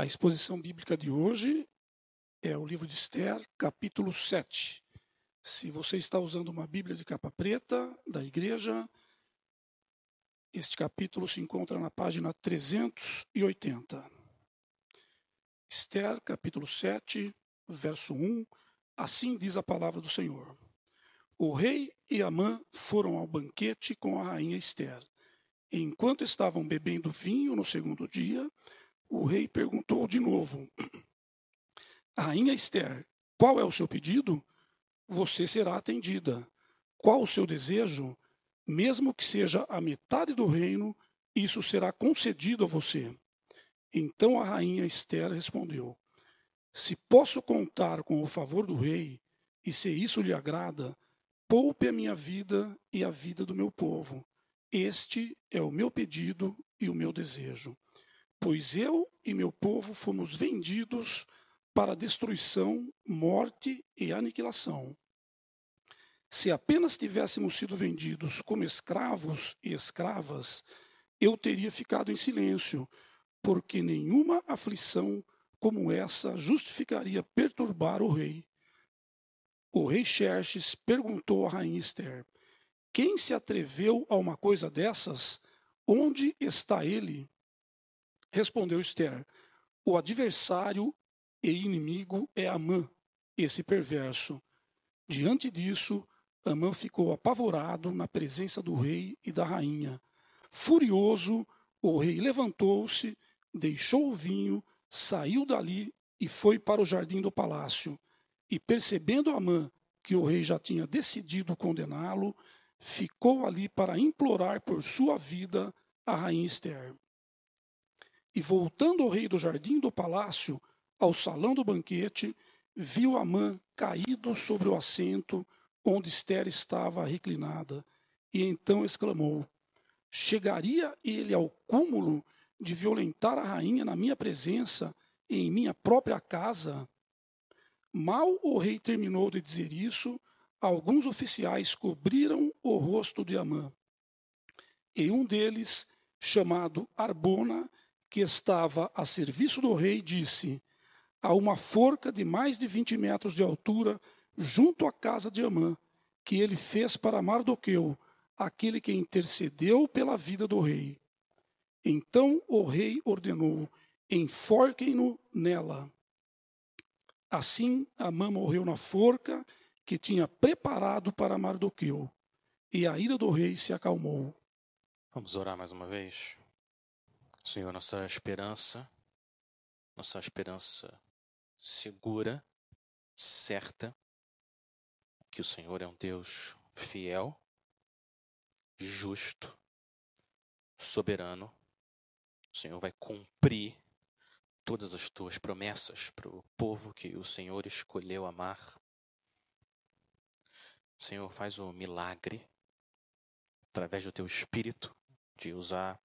A exposição bíblica de hoje é o livro de Esther, capítulo 7. Se você está usando uma Bíblia de capa preta da igreja, este capítulo se encontra na página 380. Esther, capítulo 7, verso 1. Assim diz a palavra do Senhor. O rei e Amã foram ao banquete com a rainha Esther. Enquanto estavam bebendo vinho no segundo dia, o rei perguntou de novo: Rainha Esther, qual é o seu pedido? Você será atendida. Qual o seu desejo? Mesmo que seja a metade do reino, isso será concedido a você. Então a rainha Esther respondeu: Se posso contar com o favor do rei, e se isso lhe agrada, poupe a minha vida e a vida do meu povo. Este é o meu pedido e o meu desejo. Pois eu e meu povo fomos vendidos para destruição, morte e aniquilação. Se apenas tivéssemos sido vendidos como escravos e escravas, eu teria ficado em silêncio, porque nenhuma aflição como essa justificaria perturbar o rei. O rei Xerxes perguntou à rainha Esther: Quem se atreveu a uma coisa dessas? Onde está ele? Respondeu Esther: O adversário e inimigo é Amã, esse perverso. Diante disso, Amã ficou apavorado na presença do rei e da rainha. Furioso, o rei levantou-se, deixou o vinho, saiu dali e foi para o jardim do palácio. E percebendo Amã que o rei já tinha decidido condená-lo, ficou ali para implorar por sua vida a rainha Esther. E voltando o rei do jardim do palácio ao salão do banquete, viu Amã caído sobre o assento onde Esther estava reclinada, e então exclamou: Chegaria ele ao cúmulo de violentar a rainha na minha presença em minha própria casa? Mal o rei terminou de dizer isso, alguns oficiais cobriram o rosto de Amã. E um deles, chamado Arbona, que estava a serviço do rei, disse: Há uma forca de mais de 20 metros de altura junto à casa de Amã, que ele fez para Mardoqueu, aquele que intercedeu pela vida do rei. Então o rei ordenou: enforquem-no nela. Assim, Amã morreu na forca que tinha preparado para Mardoqueu, e a ira do rei se acalmou. Vamos orar mais uma vez. Senhor, nossa esperança, nossa esperança segura, certa, que o Senhor é um Deus fiel, justo, soberano. O Senhor vai cumprir todas as tuas promessas para o povo que o Senhor escolheu amar. Senhor, faz o milagre através do teu espírito de usar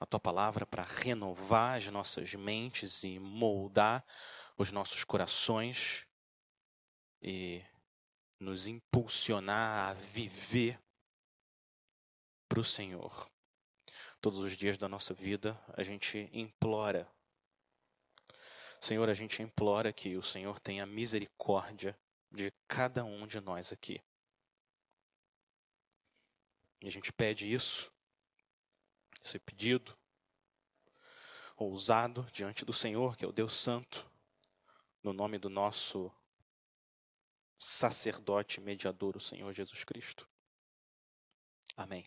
a tua palavra para renovar as nossas mentes e moldar os nossos corações e nos impulsionar a viver para o Senhor. Todos os dias da nossa vida a gente implora. Senhor, a gente implora que o Senhor tenha misericórdia de cada um de nós aqui. E a gente pede isso, esse pedido ousado diante do Senhor, que é o Deus Santo, no nome do nosso sacerdote mediador, o Senhor Jesus Cristo. Amém.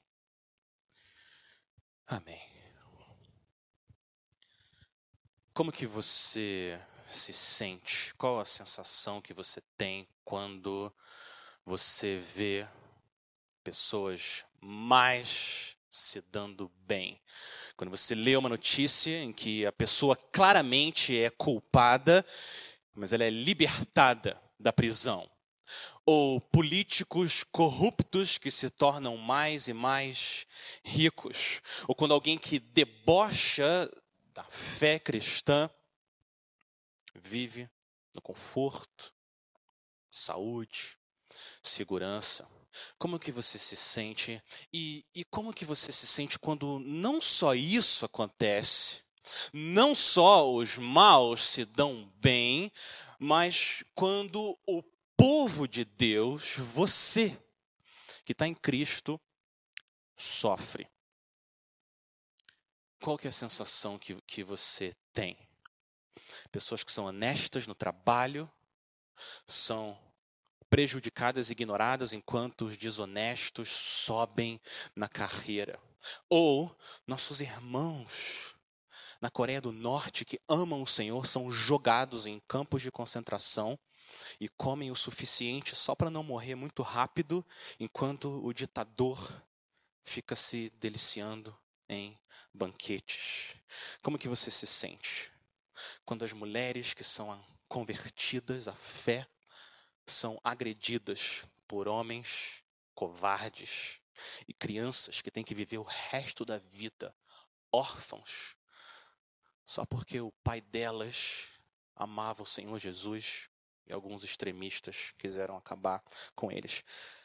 Amém. Como que você se sente? Qual a sensação que você tem quando você vê pessoas mais se dando bem? Quando você lê uma notícia em que a pessoa claramente é culpada, mas ela é libertada da prisão ou políticos corruptos que se tornam mais e mais ricos, ou quando alguém que debocha da fé cristã vive no conforto, saúde, segurança. Como que você se sente e, e como que você se sente quando não só isso acontece, Não só os maus se dão bem, mas quando o povo de Deus, você que está em Cristo, sofre. Qual que é a sensação que, que você tem? Pessoas que são honestas no trabalho são prejudicadas e ignoradas enquanto os desonestos sobem na carreira. Ou nossos irmãos na Coreia do Norte que amam o Senhor são jogados em campos de concentração e comem o suficiente só para não morrer muito rápido, enquanto o ditador fica se deliciando em banquetes. Como que você se sente quando as mulheres que são convertidas à fé são agredidas por homens covardes e crianças que têm que viver o resto da vida órfãos só porque o pai delas amava o Senhor Jesus e alguns extremistas quiseram acabar com eles.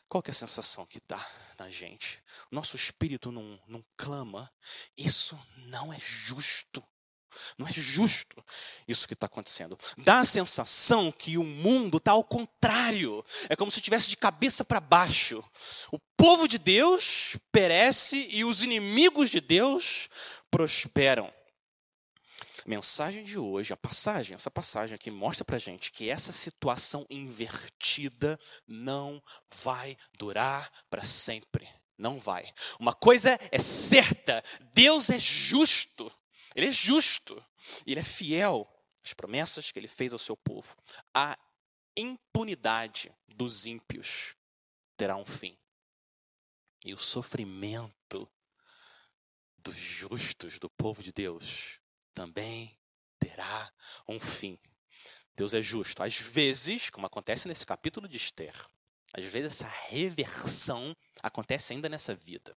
Qual é a sensação que dá na gente? Nosso espírito não, não clama. Isso não é justo. Não é justo isso que está acontecendo. Dá a sensação que o mundo está ao contrário. É como se estivesse de cabeça para baixo. O povo de Deus perece e os inimigos de Deus prosperam mensagem de hoje, a passagem, essa passagem aqui mostra para gente que essa situação invertida não vai durar para sempre. Não vai. Uma coisa é certa: Deus é justo. Ele é justo. Ele é fiel às promessas que ele fez ao seu povo. A impunidade dos ímpios terá um fim. E o sofrimento dos justos, do povo de Deus, também terá um fim. Deus é justo. Às vezes, como acontece nesse capítulo de Esther, às vezes essa reversão acontece ainda nessa vida.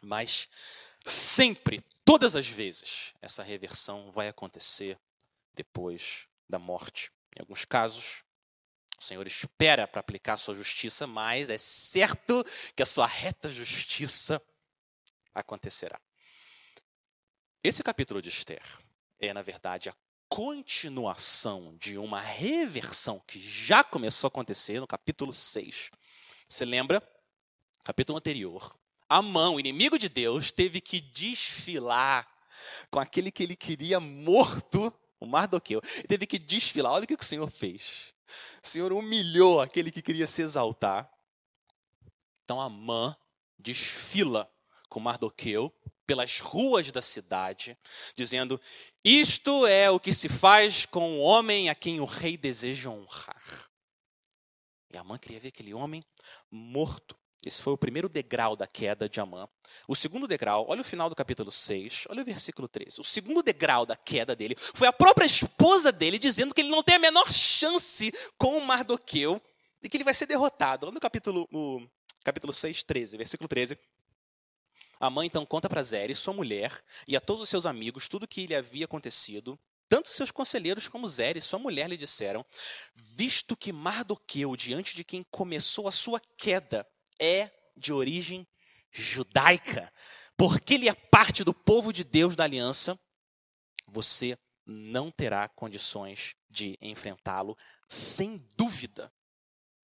Mas sempre, todas as vezes, essa reversão vai acontecer depois da morte. Em alguns casos, o Senhor espera para aplicar sua justiça, mas é certo que a sua reta justiça acontecerá. Esse capítulo de Esther é, na verdade, a continuação de uma reversão que já começou a acontecer no capítulo 6. Você lembra? Capítulo anterior. Amã, o inimigo de Deus, teve que desfilar com aquele que ele queria morto, o Mardoqueu. Ele teve que desfilar. Olha o que o Senhor fez. O Senhor humilhou aquele que queria se exaltar. Então Amã desfila com Mardoqueu pelas ruas da cidade, dizendo: Isto é o que se faz com o homem a quem o rei deseja honrar. E Amã queria ver aquele homem morto. Esse foi o primeiro degrau da queda de Amã. O segundo degrau, olha o final do capítulo 6, olha o versículo 13. O segundo degrau da queda dele foi a própria esposa dele dizendo que ele não tem a menor chance com o Mardoqueu e que ele vai ser derrotado. Olha no capítulo, o capítulo 6, 13, versículo 13. A mãe então conta para Zéres, sua mulher, e a todos os seus amigos tudo o que lhe havia acontecido. Tanto seus conselheiros como Zéres, sua mulher, lhe disseram: Visto que Mardoqueu, diante de quem começou a sua queda, é de origem judaica, porque ele é parte do povo de Deus da aliança, você não terá condições de enfrentá-lo, sem dúvida.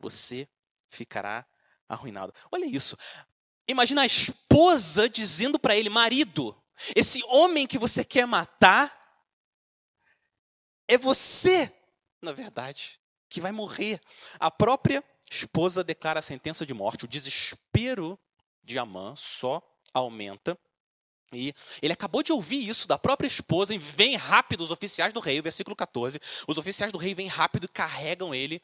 Você ficará arruinado. Olha isso. Imagina a esposa dizendo para ele, marido, esse homem que você quer matar é você, na verdade, que vai morrer. A própria esposa declara a sentença de morte. O desespero de Amã só aumenta. E ele acabou de ouvir isso da própria esposa e vem rápido os oficiais do rei, versículo 14. Os oficiais do rei vêm rápido e carregam ele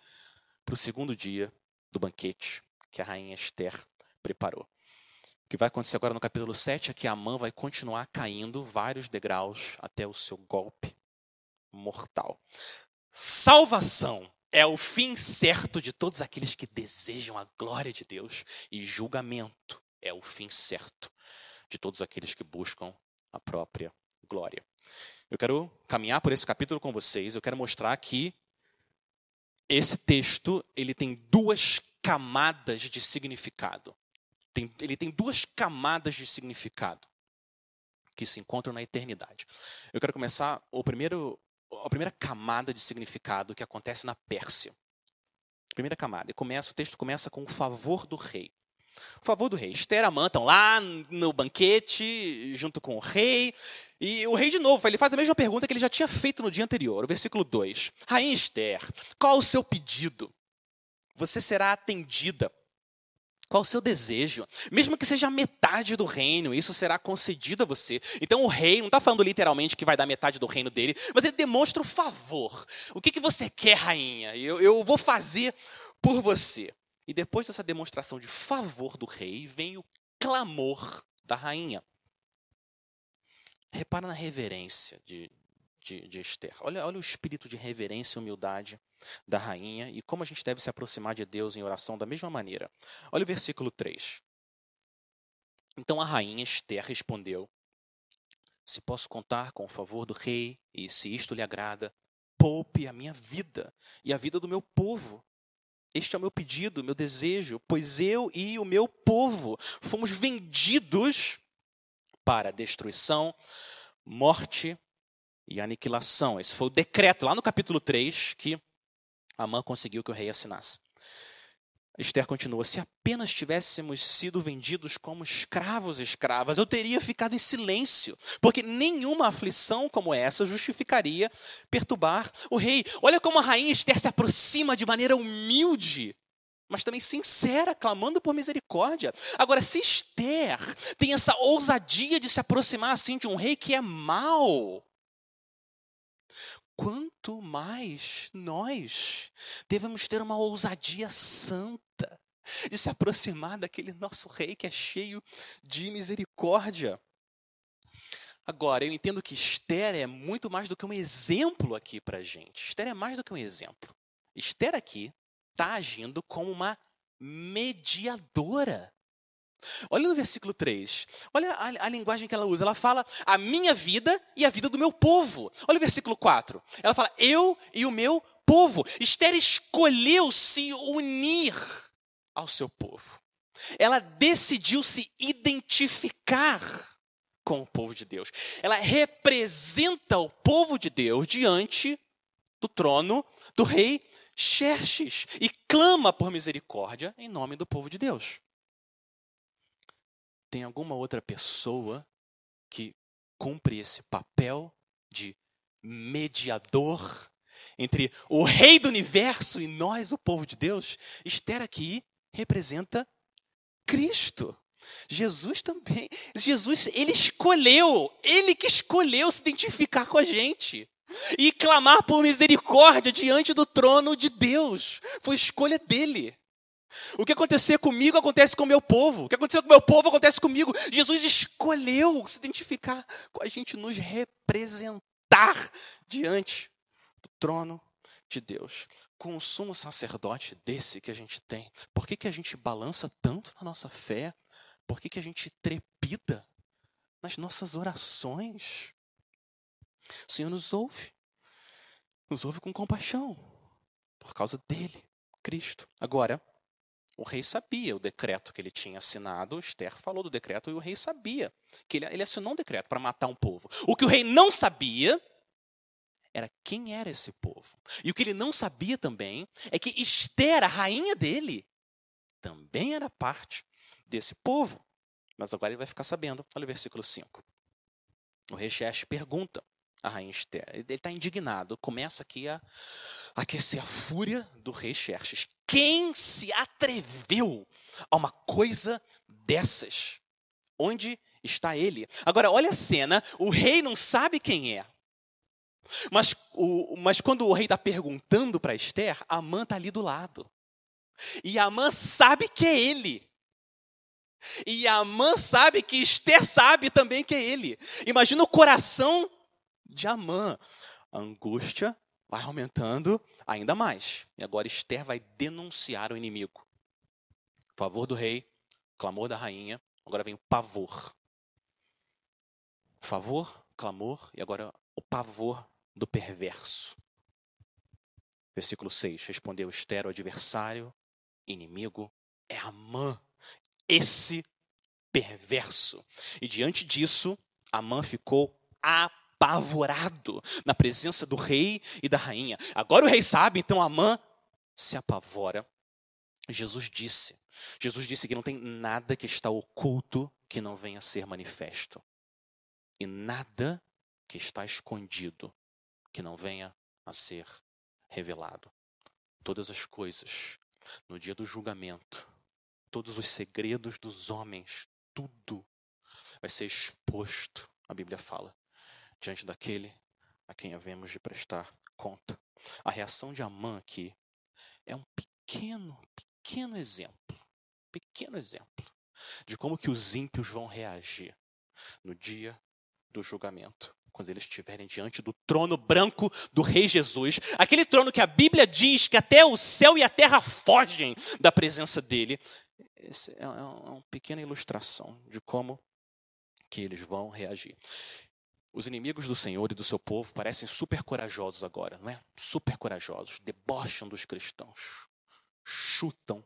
para o segundo dia do banquete que a rainha Esther preparou. O que vai acontecer agora no capítulo 7 é que Amã vai continuar caindo vários degraus até o seu golpe mortal. Salvação é o fim certo de todos aqueles que desejam a glória de Deus, e julgamento é o fim certo de todos aqueles que buscam a própria glória. Eu quero caminhar por esse capítulo com vocês, eu quero mostrar que esse texto ele tem duas camadas de significado tem, ele tem duas camadas de significado. que se encontram na eternidade. Eu quero começar o primeiro, a primeira camada de significado que acontece na Pérsia. Primeira camada. E começa, o texto começa com o favor do rei. O favor do rei. Esther e Amã estão lá no banquete, junto com o rei. E o rei, de novo, ele faz a mesma pergunta que ele já tinha feito no dia anterior, o versículo 2. Rainha Esther, qual o seu pedido? Você será atendida. Qual o seu desejo? Mesmo que seja metade do reino, isso será concedido a você. Então o rei não está falando literalmente que vai dar metade do reino dele, mas ele demonstra o favor. O que, que você quer, rainha? Eu, eu vou fazer por você. E depois dessa demonstração de favor do rei, vem o clamor da rainha. Repara na reverência de, de, de Esther. Olha, olha o espírito de reverência e humildade da rainha e como a gente deve se aproximar de Deus em oração da mesma maneira. Olha o versículo 3. Então a rainha Esther respondeu: Se posso contar com o favor do rei, e se isto lhe agrada, poupe a minha vida e a vida do meu povo. Este é o meu pedido, meu desejo, pois eu e o meu povo fomos vendidos para destruição, morte e aniquilação. Esse foi o decreto lá no capítulo 3 que Amã conseguiu que o rei assinasse. Esther continua: se apenas tivéssemos sido vendidos como escravos e escravas, eu teria ficado em silêncio, porque nenhuma aflição como essa justificaria perturbar o rei. Olha como a rainha Esther se aproxima de maneira humilde, mas também sincera, clamando por misericórdia. Agora, se Esther tem essa ousadia de se aproximar assim de um rei que é mau, quanto mais nós devemos ter uma ousadia santa de se aproximar daquele nosso rei que é cheio de misericórdia. Agora, eu entendo que Esther é muito mais do que um exemplo aqui para a gente. Esther é mais do que um exemplo. Esther aqui está agindo como uma mediadora Olha no versículo 3. Olha a, a, linguagem que ela usa. Ela fala a minha vida e a vida do meu povo. Olha o versículo 4. Ela fala eu e o meu povo. Esther escolheu se unir ao seu povo. Ela decidiu se identificar com o povo de Deus. Ela representa o povo de Deus diante do trono do rei Xerxes e clama por misericórdia em nome do povo de Deus tem alguma outra pessoa que cumpre esse papel de mediador entre o rei do universo e nós, o povo de Deus? Esther aqui representa Cristo. Jesus também. Jesus, ele escolheu, ele que escolheu se identificar com a gente e clamar por misericórdia diante do trono de Deus. Foi escolha dele. O que acontecer comigo acontece com o meu povo. O que aconteceu com o meu povo acontece comigo. Jesus escolheu se identificar com a gente, nos representar diante do trono de Deus. Com o sumo sacerdote desse que a gente tem, por que, que a gente balança tanto na nossa fé? Por que, que a gente trepida nas nossas orações? O Senhor nos ouve, nos ouve com compaixão, por causa dele, Cristo. Agora, o rei sabia o decreto que ele tinha assinado, Esther falou do decreto e o rei sabia que ele, ele assinou um decreto para matar um povo. O que o rei não sabia era quem era esse povo. E o que ele não sabia também é que Esther, a rainha dele, também era parte desse povo. Mas agora ele vai ficar sabendo. Olha o versículo 5. O rei Xerxes pergunta a rainha Esther. Ele está indignado. Começa aqui a aquecer a fúria do rei Xerxes. Quem se atreveu a uma coisa dessas? Onde está ele? Agora, olha a cena: o rei não sabe quem é. Mas, o, mas quando o rei está perguntando para Esther, Amã está ali do lado. E Amã sabe que é ele. E Amã sabe que Esther sabe também que é ele. Imagina o coração de Amã. A angústia vai aumentando ainda mais. E agora Esther vai denunciar o inimigo. Favor do rei, clamor da rainha, agora vem o pavor. Favor, clamor e agora o pavor do perverso. Versículo 6. Respondeu Esther, o adversário, inimigo, é Amã, esse perverso. E diante disso, Amã ficou apavorado na presença do rei e da rainha. Agora o rei sabe, então Amã se apavora. Jesus disse, Jesus disse que não tem nada que está oculto que não venha a ser manifesto. E nada que está escondido que não venha a ser revelado. Todas as coisas, no dia do julgamento, todos os segredos dos homens, tudo vai ser exposto, a Bíblia fala, diante daquele a quem havemos de prestar conta. A reação de Amã aqui é um pequeno, pequeno exemplo, pequeno exemplo de como que os ímpios vão reagir no dia do julgamento quando eles estiverem diante do trono branco do Rei Jesus, aquele trono que a Bíblia diz que até o céu e a terra fogem da presença dele. Essa é, é, é uma pequena ilustração de como que eles vão reagir. Os inimigos do Senhor e do seu povo parecem super corajosos agora, não é? Super corajosos, debocham dos cristãos, chutam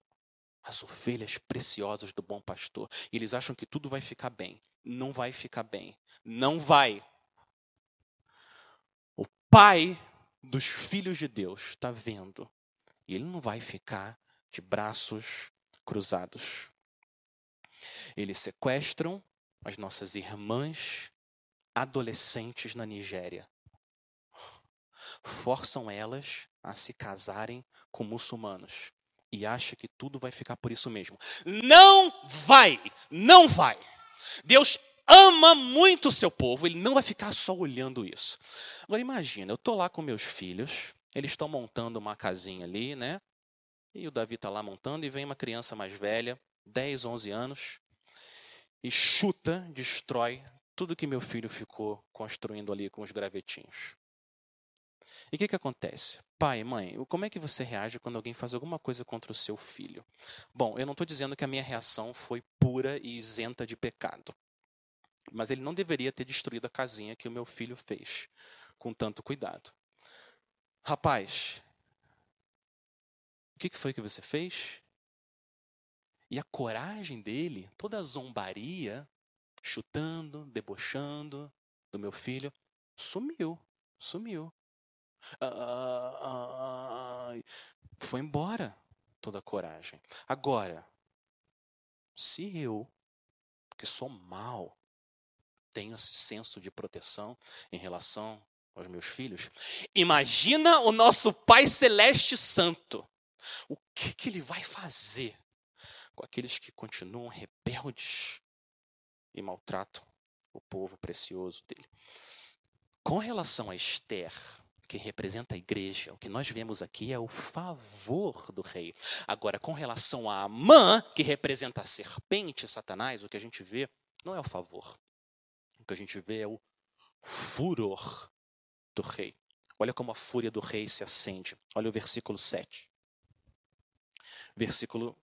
as ovelhas preciosas do bom pastor. E eles acham que tudo vai ficar bem. Não vai ficar bem. Não vai. Pai dos filhos de Deus está vendo. E ele não vai ficar de braços cruzados. Eles sequestram as nossas irmãs adolescentes na Nigéria. Forçam elas a se casarem com muçulmanos. E acha que tudo vai ficar por isso mesmo. Não vai! Não vai! Deus ama muito o seu povo, ele não vai ficar só olhando isso. Agora imagina, eu estou lá com meus filhos, eles estão montando uma casinha ali, né? E o Davi está lá montando e vem uma criança mais velha, 10, 11 anos, e chuta, destrói tudo que meu filho ficou construindo ali com os gravetinhos. E o que, que acontece? Pai, mãe, como é que você reage quando alguém faz alguma coisa contra o seu filho? Bom, eu não estou dizendo que a minha reação foi pura e isenta de pecado. Mas ele não deveria ter destruído a casinha que o meu filho fez com tanto cuidado. Rapaz, o que foi que você fez? E a coragem dele, toda a zombaria, chutando, debochando do meu filho, sumiu, sumiu. Ah, ah, foi embora toda a coragem. Agora, se eu, que sou mal, tenho esse senso de proteção em relação aos meus filhos. Imagina o nosso Pai Celeste Santo. O que, que ele vai fazer com aqueles que continuam rebeldes e maltratam o povo precioso dele? Com relação a Esther, que representa a igreja, o que nós vemos aqui é o favor do rei. Agora, com relação a Amã, que representa a serpente, Satanás, o que a gente vê não é o favor, que a gente vê é o furor do rei. Olha como a fúria do rei se acende. Olha o versículo 7. Versículo,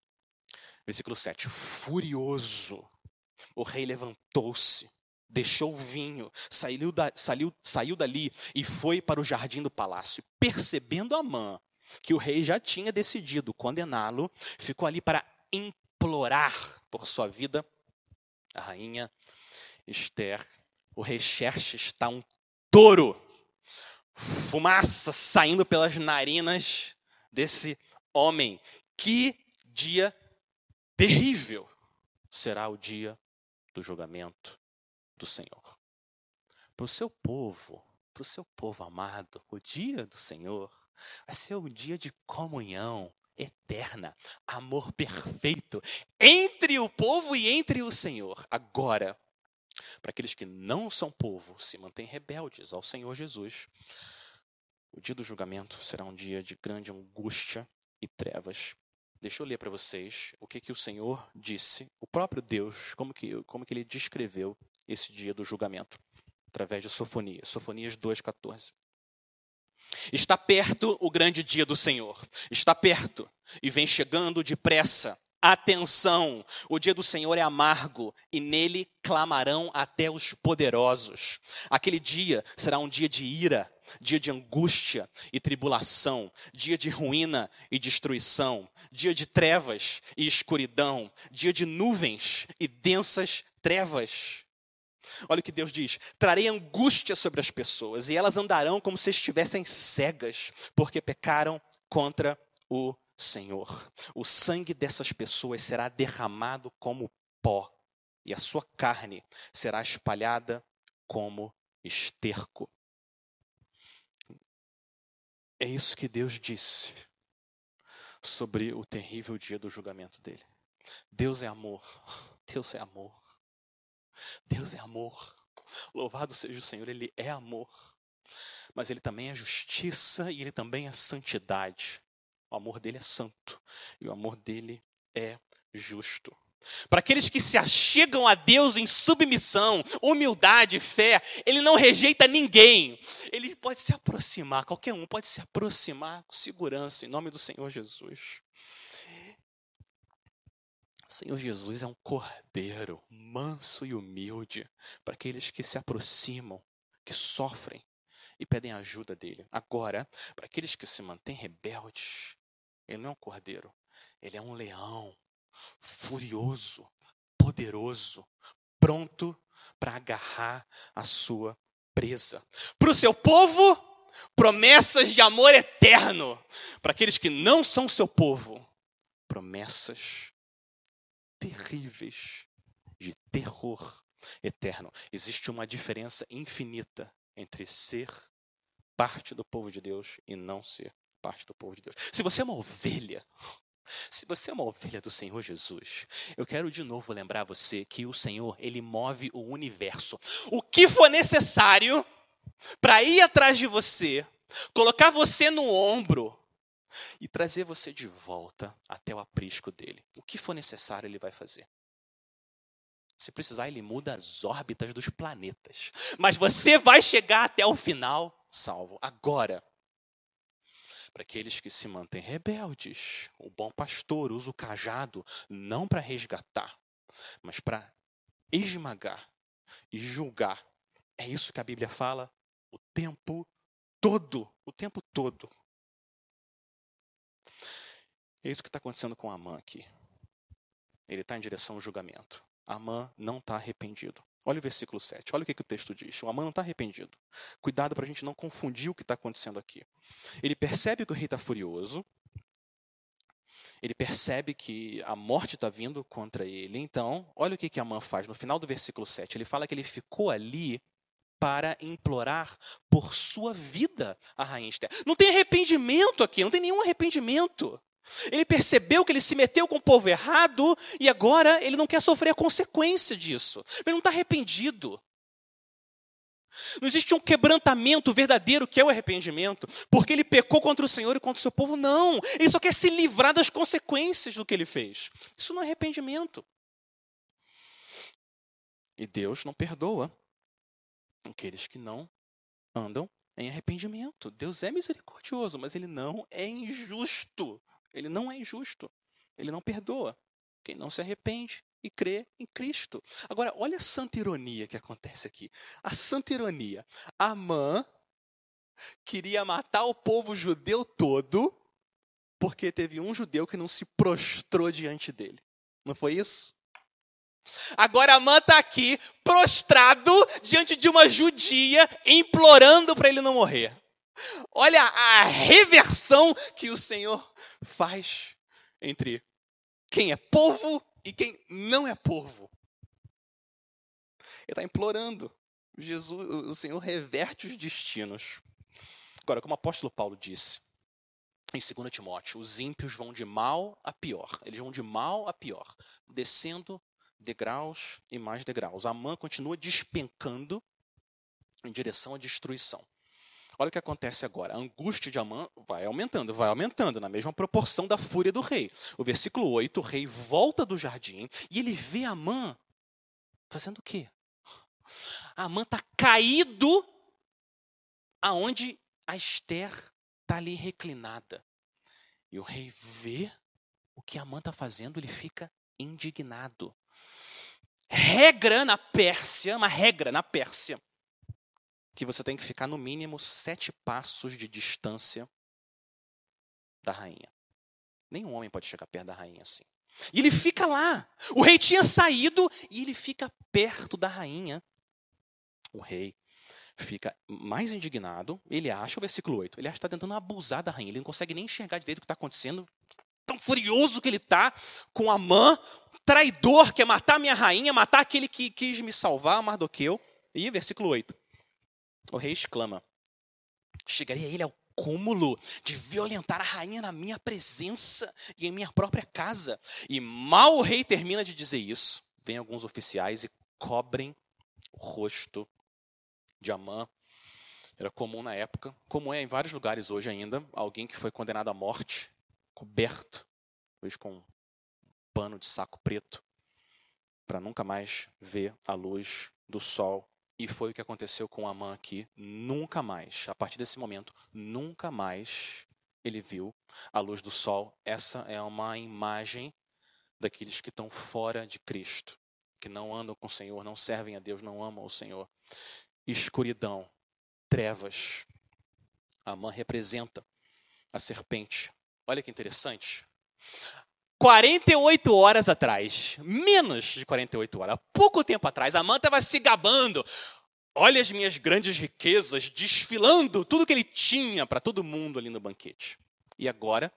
versículo 7. Furioso, o rei levantou-se, deixou o vinho, saiu, da, saiu, saiu dali e foi para o jardim do palácio. Percebendo Amã que o rei já tinha decidido condená-lo, ficou ali para implorar por sua vida. A rainha Esther, o rei Xerxes está um touro. Fumaça saindo pelas narinas desse homem. Que dia terrível será o dia do julgamento do Senhor. Para o seu povo, para o seu povo amado, o dia do Senhor vai ser o dia de comunhão eterna, amor perfeito entre o povo e entre o Senhor. Agora, para aqueles que não são povo, se mantêm rebeldes ao Senhor Jesus, o dia do julgamento será um dia de grande angústia e trevas. Deixa eu ler para vocês o que, que o Senhor disse, o próprio Deus, como que, como que ele descreveu esse dia do julgamento, através de Sofonias, Sofonias 2,14. Está perto o grande dia do Senhor, está perto e vem chegando depressa. Atenção, o dia do Senhor é amargo e nele clamarão até os poderosos. Aquele dia será um dia de ira, dia de angústia e tribulação, dia de ruína e destruição, dia de trevas e escuridão, dia de nuvens e densas trevas. Olha o que Deus diz: trarei angústia sobre as pessoas, e elas andarão como se estivessem cegas, porque pecaram contra o Senhor. O sangue dessas pessoas será derramado como pó, e a sua carne será espalhada como esterco. É isso que Deus disse sobre o terrível dia do julgamento dele. Deus é amor. Deus é amor. Deus é amor. Louvado seja o Senhor, Ele é amor. Mas Ele também é justiça e Ele também é santidade. O amor dele é santo e o amor dele é justo. Para aqueles que se achegam a Deus em submissão, humildade, fé, Ele não rejeita ninguém. Ele pode se aproximar, qualquer um pode se aproximar com segurança, em nome do Senhor Jesus. O Senhor Jesus é um cordeiro manso e humilde para aqueles que se aproximam, que sofrem e pedem ajuda dele. Agora, para aqueles que se mantêm rebeldes, ele não é um cordeiro, ele é um leão furioso, poderoso, pronto para agarrar a sua presa. Para o seu povo, promessas de amor eterno. Para aqueles que não são seu povo, promessas terríveis de terror eterno. Existe uma diferença infinita entre ser parte do povo de Deus e não ser parte do povo de Deus. Se você é uma ovelha, se você é uma ovelha do Senhor Jesus, eu quero de novo lembrar você que o Senhor, ele move o universo. O que for necessário para ir atrás de você, colocar você no ombro e trazer você de volta até o aprisco dele. O que for necessário, ele vai fazer. Se precisar, ele muda as órbitas dos planetas. Mas você vai chegar até o final salvo. Agora, para aqueles que se mantêm rebeldes. O bom pastor usa o cajado não para resgatar, mas para esmagar e julgar. É isso que a Bíblia fala o tempo todo. O tempo todo. É isso que está acontecendo com Amã aqui. Ele está em direção ao julgamento. Amã não está arrependido. Olha o versículo 7. Olha o que, que o texto diz. O Amã não está arrependido. Cuidado para a gente não confundir o que está acontecendo aqui. Ele percebe que o rei está furioso. Ele percebe que a morte está vindo contra ele. Então, olha o que, que Amã faz. No final do versículo 7, ele fala que ele ficou ali para implorar por sua vida a rainha Esther. Não tem arrependimento aqui, não tem nenhum arrependimento. Ele percebeu que ele se meteu com o povo errado e agora ele não quer sofrer a consequência disso. Ele não está arrependido. Não existe um quebrantamento verdadeiro que é o arrependimento, porque ele pecou contra o Senhor e contra o seu povo. Não. Ele só quer se livrar das consequências do que ele fez. Isso não é arrependimento. E Deus não perdoa aqueles que não andam em arrependimento. Deus é misericordioso, mas ele não é injusto. Ele não é injusto. Ele não perdoa quem não se arrepende e crê em Cristo. Agora, olha a santa ironia que acontece aqui. A santa ironia. Amã queria matar o povo judeu todo porque teve um judeu que não se prostrou diante dele. Não foi isso? Agora Amã está aqui, prostrado diante de uma judia, implorando para ele não morrer. Olha a reversão que o Senhor faz entre quem é povo e quem não é povo. Ele está implorando. Jesus, o Senhor reverte os destinos. Agora, como o apóstolo Paulo disse em 2 Timóteo, os ímpios vão de mal a pior. Eles vão de mal a pior, descendo degraus e mais degraus. A mão continua despencando em direção à destruição. Olha o que acontece agora. A angústia de Amã vai aumentando, vai aumentando, na mesma proporção da fúria do rei. O versículo 8, o rei volta do jardim e ele vê Amã fazendo o quê? Amã está caído aonde a Esther está ali reclinada. E o rei vê o que Amã está fazendo, ele fica indignado. Regra na Pérsia, uma regra na Pérsia que você tem que ficar no mínimo sete passos de distância da rainha. Nenhum homem pode chegar perto da rainha assim. E ele fica lá. O rei tinha saído e ele fica perto da rainha O rei fica mais indignado. Ele acha, o versículo 8, ele acha que está tentando abusar da rainha. Ele não consegue nem enxergar direito o que está acontecendo. Tão furioso que ele está com a mãe, traidor, quer matar minha rainha, matar aquele que quis me salvar, Mardoqueu. E versículo 8. O rei exclama: Chegaria ele ao cúmulo de violentar a rainha na minha presença e em minha própria casa. E mal o rei termina de dizer isso, vem alguns oficiais e cobrem o rosto de Amã. Era comum na época, como é em vários lugares hoje ainda, alguém que foi condenado à morte, coberto, hoje com um pano de saco preto, para nunca mais ver a luz do sol e foi o que aconteceu com Amã aqui. Nunca mais, a partir desse momento, nunca mais ele viu a luz do sol. Essa é uma imagem daqueles que estão fora de Cristo, que não andam com o Senhor, não servem a Deus, não amam o Senhor. Escuridão, trevas. Amã representa a serpente. Olha que interessante. 48 horas atrás, menos de 48 horas, pouco tempo atrás, a Amã estava se gabando. Olha as minhas grandes riquezas, desfilando tudo que ele tinha para todo mundo ali no banquete. E agora,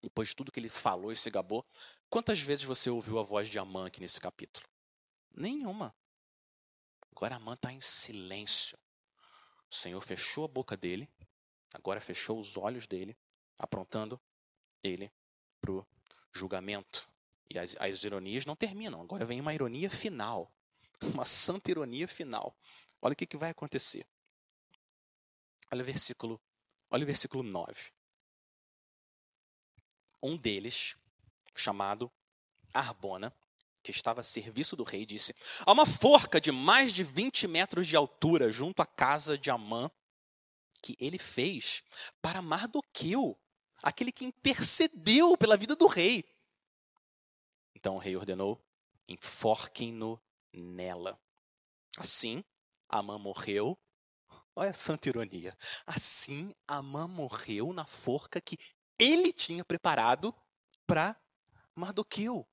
depois de tudo que ele falou e se gabou, quantas vezes você ouviu a voz de Amã aqui nesse capítulo? Nenhuma. Agora Amã está em silêncio. O Senhor fechou a boca dele, agora fechou os olhos dele, aprontando ele para o julgamento. E as, as ironias não terminam. Agora vem uma ironia final. Uma santa ironia final. Olha o que, que vai acontecer. Olha o versículo, olha o versículo 9. Um deles, chamado Arbona, que estava a serviço do rei, disse: Há uma forca de mais de 20 metros de altura junto à casa de Amã que ele fez para Mardoqueu, aquele que intercedeu pela vida do rei. Então o rei ordenou: enforquem-no nela. Assim, Amã morreu. Olha a santa ironia. Assim, Amã morreu na forca que ele tinha preparado para Mardoqueu.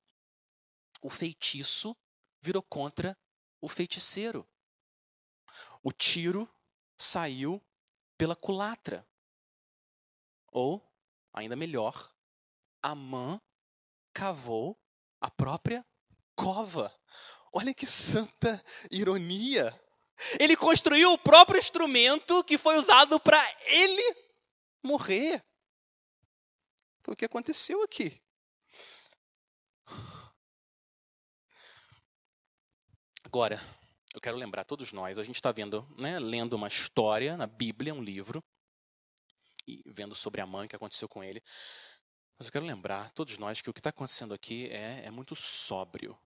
O feitiço virou contra o feiticeiro. O tiro saiu pela culatra. Ou Ainda melhor, Amã cavou a própria cova. Olha que santa ironia! Ele construiu o próprio instrumento que foi usado para ele morrer. Foi o que aconteceu aqui. Agora, eu quero lembrar todos nós, a gente está vendo, né, lendo uma história na Bíblia, um livro, e vendo sobre a mãe que aconteceu com ele. Mas eu quero lembrar, todos nós, que o que está acontecendo aqui é, é muito sóbrio.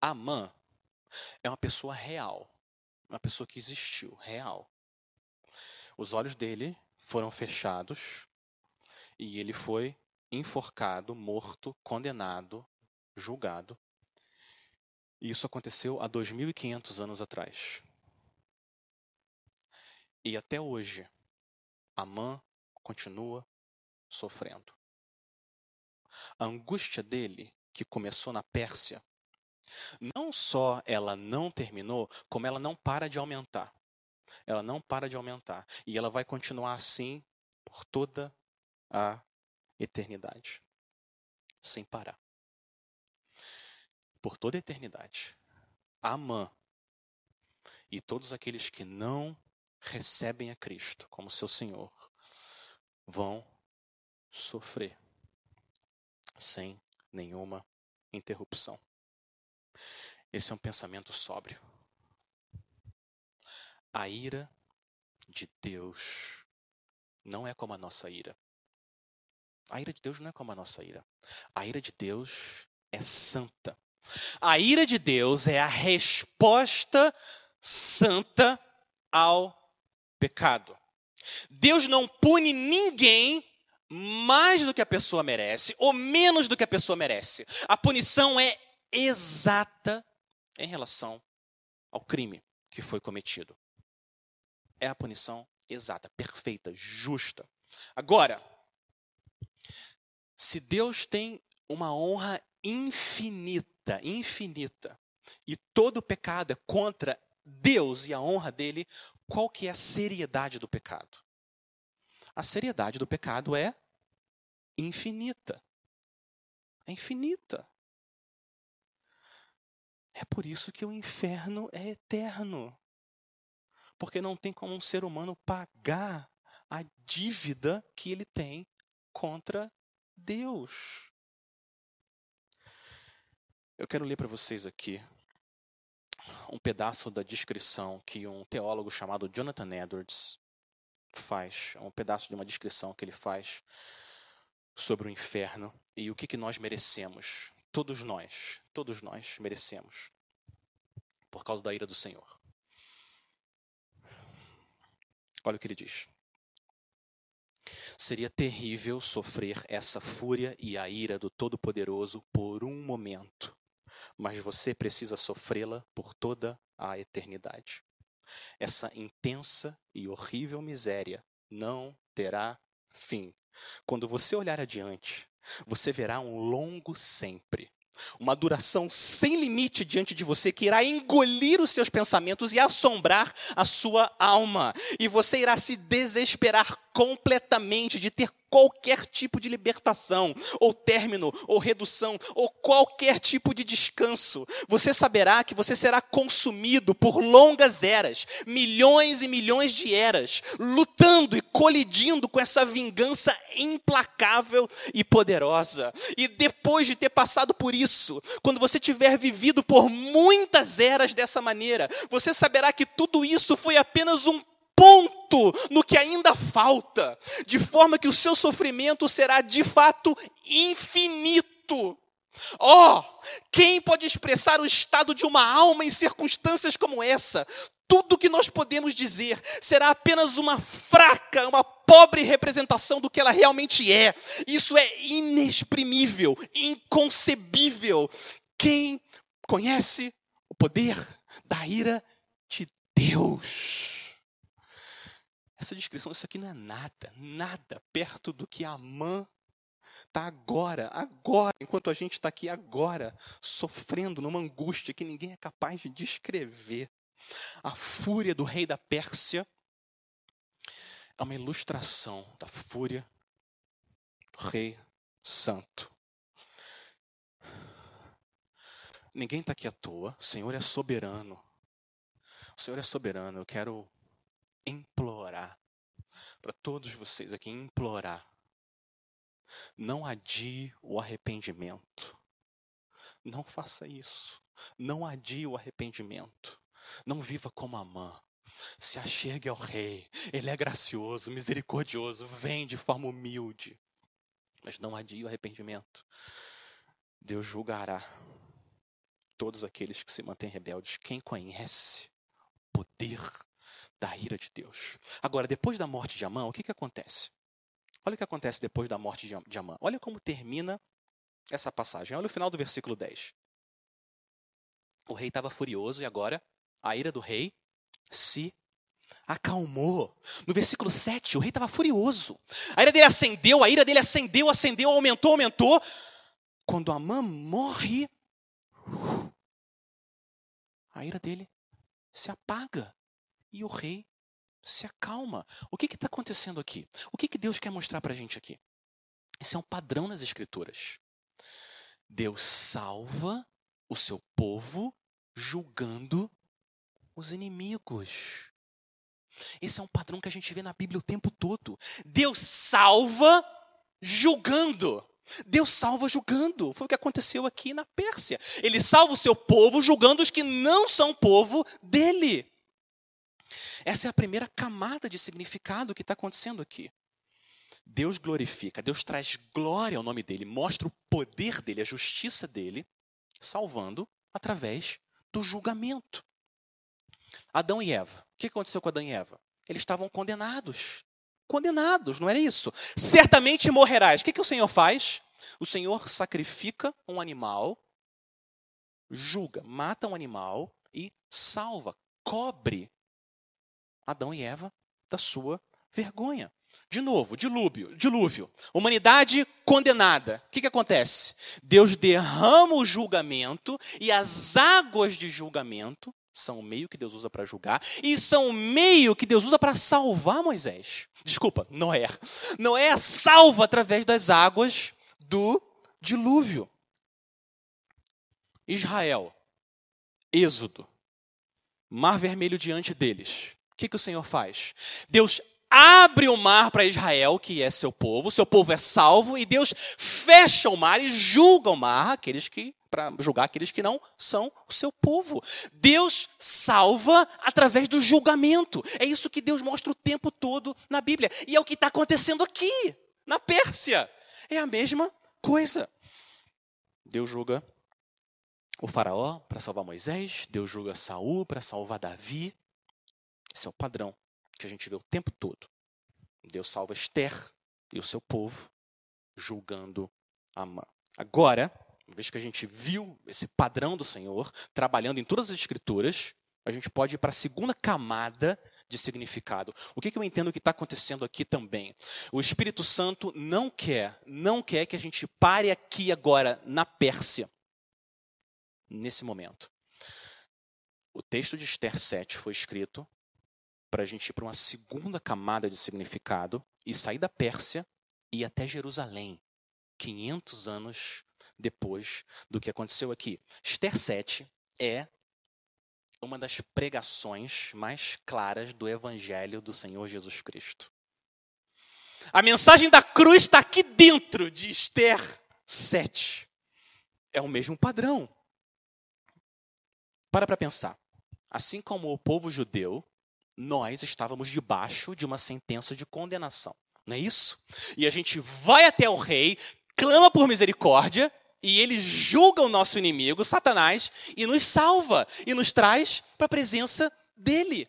Amã é uma pessoa real, uma pessoa que existiu, real. Os olhos dele foram fechados e ele foi enforcado, morto, condenado, julgado. E isso aconteceu há 2.500 anos atrás. E até hoje, Amã continua sofrendo. A angústia dele, que começou na Pérsia, não só ela não terminou, como ela não para de aumentar. Ela não para de aumentar. E ela vai continuar assim por toda a eternidade. Sem parar. Por toda a eternidade. Amã e todos aqueles que não recebem a Cristo como seu Senhor vão sofrer sem nenhuma interrupção. Esse é um pensamento sóbrio. A ira de Deus não é como a nossa ira. A ira de Deus não é como a nossa ira. A ira de Deus é santa. A ira de Deus é a resposta santa ao pecado. Deus não pune ninguém mais do que a pessoa merece ou menos do que a pessoa merece. A punição é exata em relação ao crime que foi cometido. É a punição exata, perfeita, justa. Agora, se Deus tem uma honra infinita, infinita, e todo pecado é contra Deus e a honra dele, qual que é a seriedade do pecado? A seriedade do pecado é infinita. É infinita. É por isso que o inferno é eterno. Porque não tem como um ser humano pagar a dívida que ele tem contra Deus. Eu quero ler para vocês aqui um pedaço da descrição que um teólogo chamado Jonathan Edwards faz, um pedaço de uma descrição que ele faz sobre o inferno e o que, que nós merecemos. Todos nós, todos nós merecemos por causa da ira do Senhor. Olha o que ele diz. Seria terrível sofrer essa fúria e a ira do Todo-Poderoso por um momento, mas você precisa sofrê-la por toda a eternidade. Essa intensa e horrível miséria não terá fim. Quando você olhar adiante, você verá um longo sempre uma duração sem limite diante de você que irá engolir os seus pensamentos e assombrar a sua alma. E você irá se desesperar completamente de ter qualquer tipo de libertação, ou término, ou redução, ou qualquer tipo de descanso. Você saberá que você será consumido por longas eras, milhões e milhões de eras, lutando e colidindo com essa vingança implacável e poderosa. E depois de ter passado por isso, quando você tiver vivido por muitas eras dessa maneira, você saberá que tudo isso foi apenas um ponto no que ainda falta, de forma que o seu sofrimento será de fato infinito. Oh, quem pode expressar o estado de uma alma em circunstâncias como essa? Tudo que nós podemos dizer será apenas uma fraca, uma pobre representação do que ela realmente é. Isso é inexprimível, inconcebível. Quem conhece o poder da ira de Deus? Essa descrição, isso aqui não é nada, nada perto do que a mãe está agora, agora, enquanto a gente está aqui agora, sofrendo numa angústia que ninguém é capaz de descrever. A fúria do rei da Pérsia é uma ilustração da fúria do rei santo. Ninguém está aqui à toa, o Senhor é soberano. O Senhor é soberano. Eu quero implorar para todos vocês aqui, implorar. Não adie o arrependimento. Não faça isso. Não adie o arrependimento. Não viva como Amã. Se achegue ao rei. Ele é gracioso, misericordioso, vem de forma humilde. Mas não adie o arrependimento. Deus julgará todos aqueles que se mantêm rebeldes. Quem conhece o poder da ira de Deus. Agora, depois da morte de Amã, o que, que acontece? Olha o que acontece depois da morte de Amã. Olha como termina essa passagem. Olha o final do versículo 10. O rei estava furioso e agora a ira do rei se acalmou. No versículo 7, o rei estava furioso. A ira dele acendeu, a ira dele acendeu, acendeu, aumentou, aumentou. Quando Amã morre, a ira dele se apaga e o rei se acalma. O que está acontecendo aqui? O que, que Deus quer mostrar para a gente aqui? Esse é um padrão nas Escrituras. Deus salva o seu povo julgando os inimigos. Esse é um padrão que a gente vê na Bíblia o tempo todo. Deus salva julgando. Deus salva julgando. Foi o que aconteceu aqui na Pérsia. Ele salva o seu povo julgando os que não são povo dele. Essa é a primeira camada de significado que está acontecendo aqui. Deus glorifica, Deus traz glória ao nome dele, mostra o poder dele, a justiça dele, salvando através do julgamento. Adão e Eva. O que aconteceu com Adão e Eva? Eles estavam condenados. Condenados, não era isso? Certamente morrerás. O que, que o Senhor faz? O Senhor sacrifica um animal, julga, mata um animal e salva, cobre Adão e Eva da sua vergonha. De novo, dilúvio, dilúvio. Humanidade condenada. O que, que acontece? Deus derrama o julgamento e as águas de julgamento são o meio que Deus usa para julgar e são o meio que Deus usa para salvar Moisés. Desculpa, Noé. Noé salva através das águas do dilúvio. Israel, Êxodo, Mar Vermelho diante deles. Que, que o Senhor faz? Deus abre o mar para Israel, que é seu povo, seu povo é salvo, e Deus fecha o mar e julga o mar, aqueles que para julgar aqueles que não são o seu povo. Deus salva através do julgamento. É isso que Deus mostra o tempo todo na Bíblia. E é o que está acontecendo aqui, na Pérsia. É a mesma coisa. Deus julga o faraó para salvar Moisés, Deus julga Saul para salvar Davi. Esse é o padrão que a gente vê o tempo todo. Deus salva Esther e o seu povo, julgando Amã. Agora, uma vez que a gente viu esse padrão do Senhor trabalhando em todas as escrituras, a gente pode ir para a segunda camada de significado. O que, que eu entendo que está acontecendo aqui também? O Espírito Santo não quer, não quer que a gente pare aqui agora na Pérsia, nesse momento. O texto de Esther 7 foi escrito para a gente ir para uma segunda camada de significado e sair da Pérsia e ir até Jerusalém, 500 anos depois do que aconteceu aqui. Esther 7 é uma das pregações mais claras do Evangelho do Senhor Jesus Cristo. A mensagem da cruz está aqui dentro de Esther 7. É o mesmo padrão. Para para pensar. Assim como o povo judeu nós estávamos debaixo de uma sentença de condenação. Não é isso? E a gente vai até o rei, clama por misericórdia, e ele julga o nosso inimigo, Satanás, e nos salva, e nos traz para a presença dele.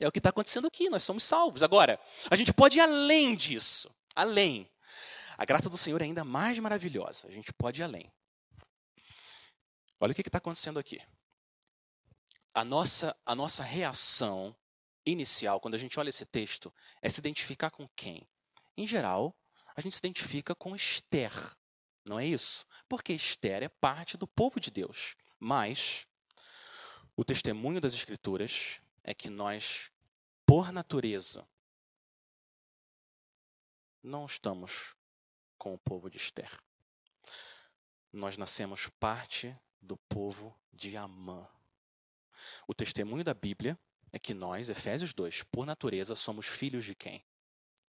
É o que está acontecendo aqui, nós somos salvos. Agora, a gente pode ir além disso, além. A graça do Senhor é ainda mais maravilhosa, a gente pode ir além. Olha o que está acontecendo aqui. A nossa, a nossa reação inicial, quando a gente olha esse texto, é se identificar com quem? Em geral, a gente se identifica com Esther, não é isso? Porque Esther é parte do povo de Deus. Mas o testemunho das Escrituras é que nós, por natureza, não estamos com o povo de Esther. Nós nascemos parte do povo de Amã. O testemunho da Bíblia é que nós, Efésios 2, por natureza, somos filhos de quem?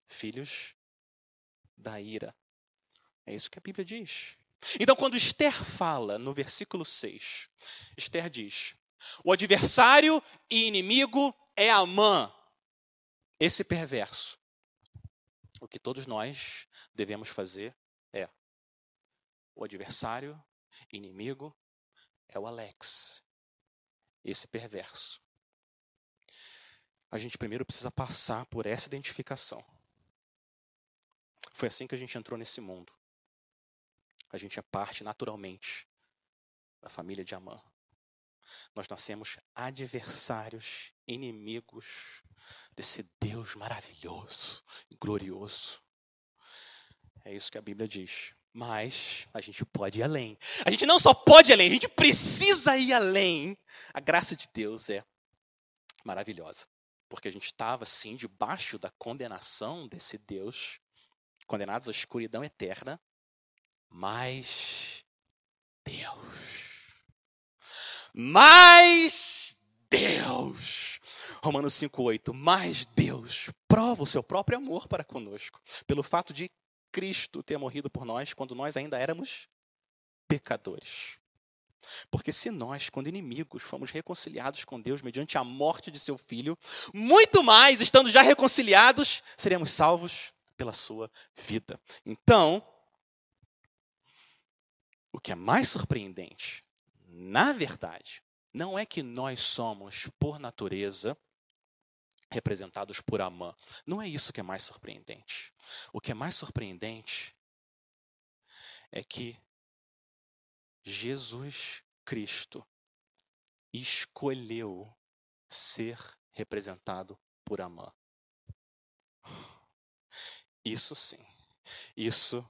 Filhos da ira. É isso que a Bíblia diz. Então, quando Esther fala no versículo 6, Esther diz: O adversário e inimigo é Amã, esse perverso. O que todos nós devemos fazer é: o adversário, inimigo, é o Alex, esse perverso a gente primeiro precisa passar por essa identificação. Foi assim que a gente entrou nesse mundo. A gente é parte, naturalmente, da família de Amã. Nós nascemos adversários, inimigos desse Deus maravilhoso, glorioso. É isso que a Bíblia diz. Mas a gente pode ir além. A gente não só pode ir além, a gente precisa ir além. A graça de Deus é maravilhosa porque a gente estava, sim, debaixo da condenação desse Deus, condenados à escuridão eterna, mas Deus. Mas Deus. Romanos 5,8. Mas Deus prova o seu próprio amor para conosco, pelo fato de Cristo ter morrido por nós quando nós ainda éramos pecadores. Porque se nós, quando inimigos, fomos reconciliados com Deus mediante a morte de seu filho, muito mais, estando já reconciliados, seremos salvos pela sua vida. Então, o que é mais surpreendente, na verdade, não é que nós somos, por natureza, representados por Amã. Não é isso que é mais surpreendente. O que é mais surpreendente é que Jesus Cristo escolheu ser representado por Amã. Isso sim. Isso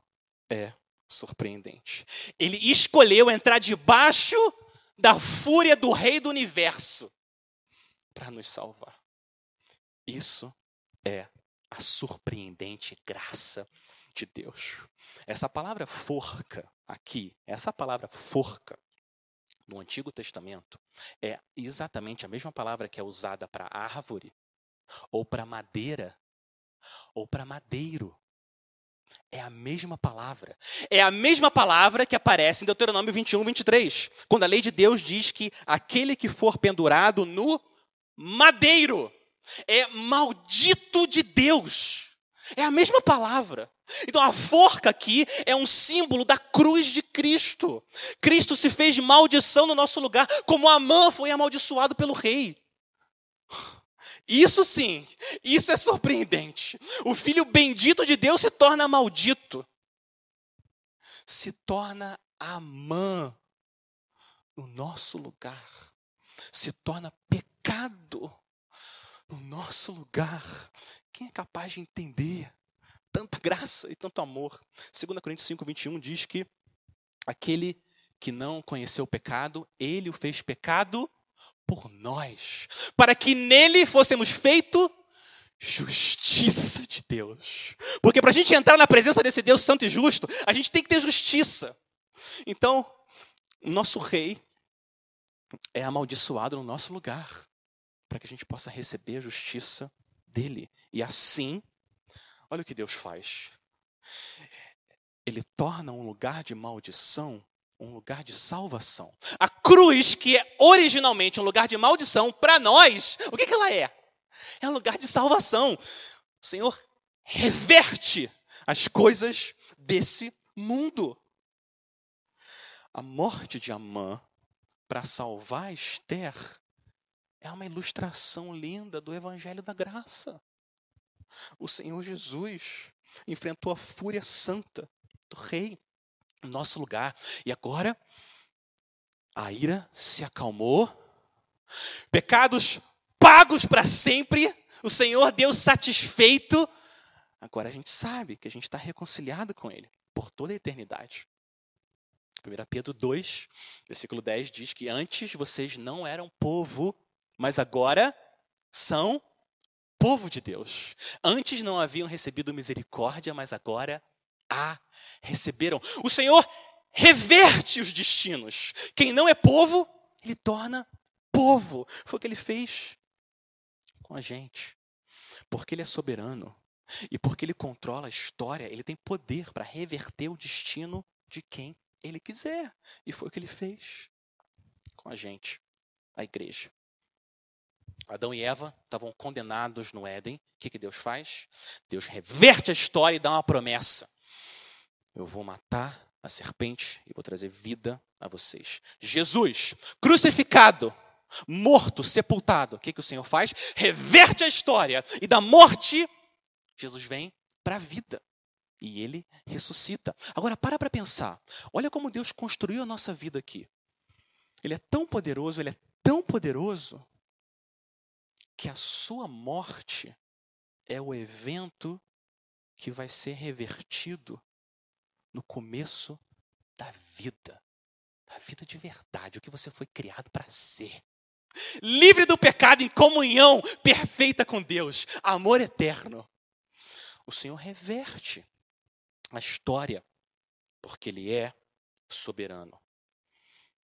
é surpreendente. Ele escolheu entrar debaixo da fúria do rei do universo para nos salvar. Isso é a surpreendente graça de Deus. Essa palavra forca aqui, essa palavra forca no Antigo Testamento é exatamente a mesma palavra que é usada para árvore, ou para madeira, ou para madeiro. É a mesma palavra. É a mesma palavra que aparece em Deuteronômio 21, 23, quando a lei de Deus diz que aquele que for pendurado no madeiro é maldito de Deus. É a mesma palavra. Então a forca aqui é um símbolo da cruz de Cristo. Cristo se fez maldição no nosso lugar, como Amã foi amaldiçoado pelo rei. Isso sim, isso é surpreendente. O filho bendito de Deus se torna maldito. Se torna Amã no nosso lugar. Se torna pecado no nosso lugar. Quem é capaz de entender tanta graça e tanto amor? 2 Coríntios 5, 21 diz que aquele que não conheceu o pecado, ele o fez pecado por nós, para que nele fôssemos feito justiça de Deus. Porque para a gente entrar na presença desse Deus santo e justo, a gente tem que ter justiça. Então, nosso rei é amaldiçoado no nosso lugar para que a gente possa receber a justiça dele. E assim, olha o que Deus faz. Ele torna um lugar de maldição um lugar de salvação. A cruz, que é originalmente um lugar de maldição, para nós, o que, que ela é? É um lugar de salvação. O Senhor reverte as coisas desse mundo. A morte de Amã para salvar Esther é uma ilustração linda do Evangelho da Graça. O Senhor Jesus enfrentou a fúria santa do rei no nosso lugar. E agora, a ira se acalmou, pecados pagos para sempre, o Senhor Deus satisfeito. Agora a gente sabe que a gente está reconciliado com Ele por toda a eternidade. 1 Pedro 2, versículo 10 diz que antes vocês não eram povo, mas agora são povo de Deus. Antes não haviam recebido misericórdia, mas agora a receberam. O Senhor reverte os destinos. Quem não é povo, ele torna povo. Foi o que ele fez com a gente. Porque ele é soberano e porque ele controla a história, ele tem poder para reverter o destino de quem ele quiser. E foi o que ele fez com a gente, a igreja. Adão e Eva estavam condenados no Éden. O que, que Deus faz? Deus reverte a história e dá uma promessa. Eu vou matar a serpente e vou trazer vida a vocês. Jesus, crucificado, morto, sepultado. O que, que o Senhor faz? Reverte a história. E da morte, Jesus vem para a vida. E ele ressuscita. Agora, para para pensar. Olha como Deus construiu a nossa vida aqui. Ele é tão poderoso, ele é tão poderoso, que a sua morte é o evento que vai ser revertido no começo da vida. Da vida de verdade, o que você foi criado para ser. Livre do pecado, em comunhão perfeita com Deus, amor eterno. O Senhor reverte a história, porque Ele é soberano.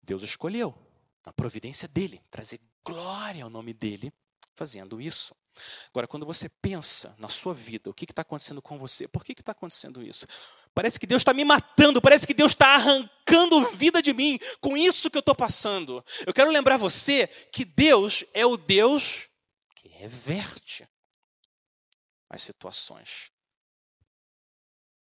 Deus escolheu, na providência dele, trazer glória ao nome dele, fazendo isso. Agora, quando você pensa na sua vida, o que está acontecendo com você? Por que está acontecendo isso? Parece que Deus está me matando, parece que Deus está arrancando vida de mim com isso que eu estou passando. Eu quero lembrar você que Deus é o Deus que reverte as situações.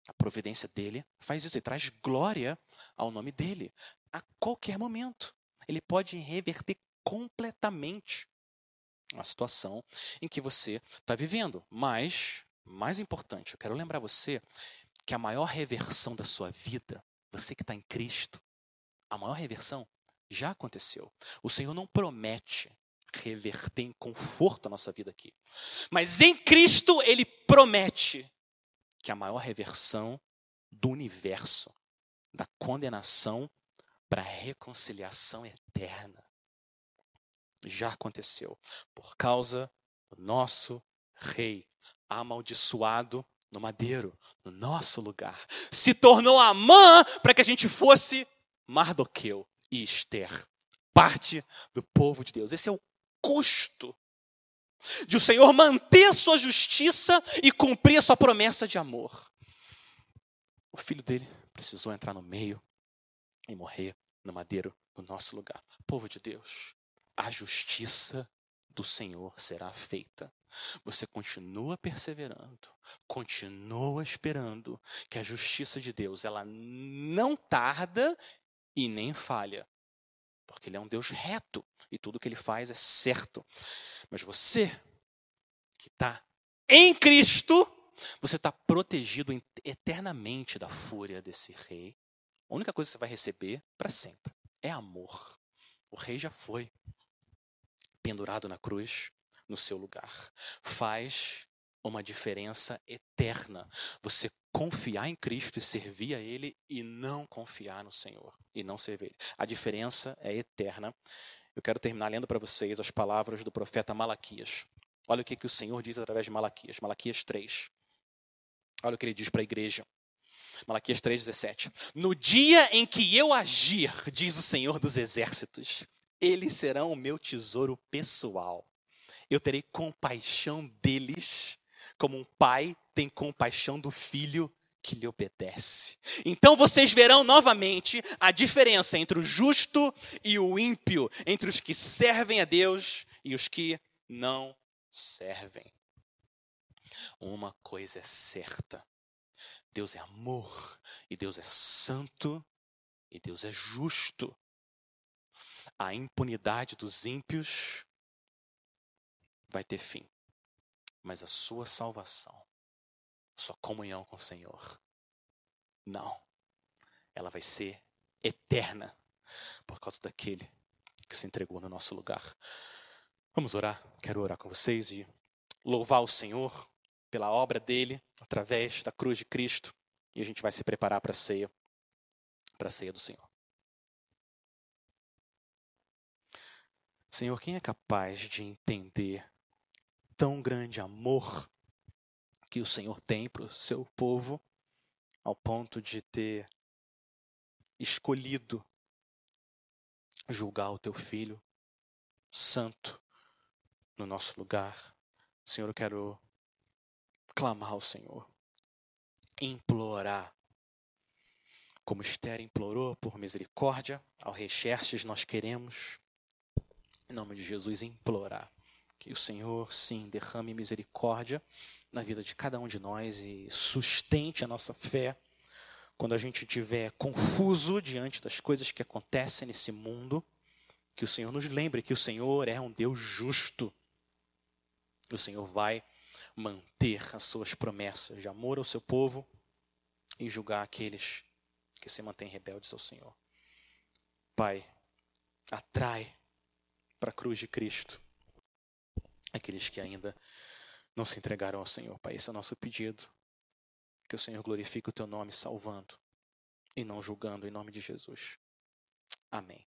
A providência dele faz isso, ele traz glória ao nome dele a qualquer momento. Ele pode reverter completamente a situação em que você está vivendo. Mas, mais importante, eu quero lembrar você que a maior reversão da sua vida, você que está em Cristo, a maior reversão já aconteceu. O Senhor não promete reverter em conforto a nossa vida aqui. Mas em Cristo, Ele promete que a maior reversão do universo, da condenação para a reconciliação eterna, já aconteceu por causa do nosso rei amaldiçoado no madeiro, no nosso lugar. Se tornou Amã para que a gente fosse Mardoqueu e Esther, parte do povo de Deus. Esse é o custo de o Senhor manter a sua justiça e cumprir a sua promessa de amor. O filho dele precisou entrar no meio e morrer no madeiro no nosso lugar. Povo de Deus, a justiça do Senhor será feita. Você continua perseverando, continua esperando que a justiça de Deus ela não tarda e nem falha, porque ele é um Deus reto e tudo que ele faz é certo. Mas você que está em Cristo, você está protegido eternamente da fúria desse rei. A única coisa que você vai receber para sempre é amor. O rei já foi pendurado na cruz no seu lugar. Faz uma diferença eterna. Você confiar em Cristo e servir a Ele e não confiar no Senhor e não servir Ele. A diferença é eterna. Eu quero terminar lendo para vocês as palavras do profeta Malaquias. Olha o que, que o Senhor diz através de Malaquias. Malaquias 3. Olha o que ele diz para a igreja. Malaquias 3,17. No dia em que eu agir, diz o Senhor dos Exércitos, eles serão o meu tesouro pessoal. Eu terei compaixão deles, como um pai tem compaixão do filho que lhe obedece. Então vocês verão novamente a diferença entre o justo e o ímpio, entre os que servem a Deus e os que não servem. Uma coisa é certa: Deus é amor, e Deus é santo, e Deus é justo. A impunidade dos ímpios vai ter fim, mas a sua salvação, sua comunhão com o Senhor, não. Ela vai ser eterna por causa daquele que se entregou no nosso lugar. Vamos orar. Quero orar com vocês e louvar o Senhor pela obra dele através da cruz de Cristo e a gente vai se preparar para a ceia, para a ceia do Senhor. Senhor, quem é capaz de entender tão grande amor que o Senhor tem para o seu povo, ao ponto de ter escolhido julgar o teu filho santo no nosso lugar. Senhor, eu quero clamar ao Senhor, implorar. Como Esther implorou por misericórdia ao rei Xerxes, nós queremos, em nome de Jesus, implorar que o Senhor, sim, derrame misericórdia na vida de cada um de nós e sustente a nossa fé quando a gente estiver confuso diante das coisas que acontecem nesse mundo. Que o Senhor nos lembre que o Senhor é um Deus justo o Senhor vai manter as suas promessas de amor ao seu povo e julgar aqueles que se mantêm rebeldes ao Senhor. Pai, atrai para a cruz de Cristo aqueles que ainda não se entregaram ao Senhor. Pai, esse é o nosso pedido. Que o Senhor glorifique o teu nome salvando e não julgando em nome de Jesus. Amém.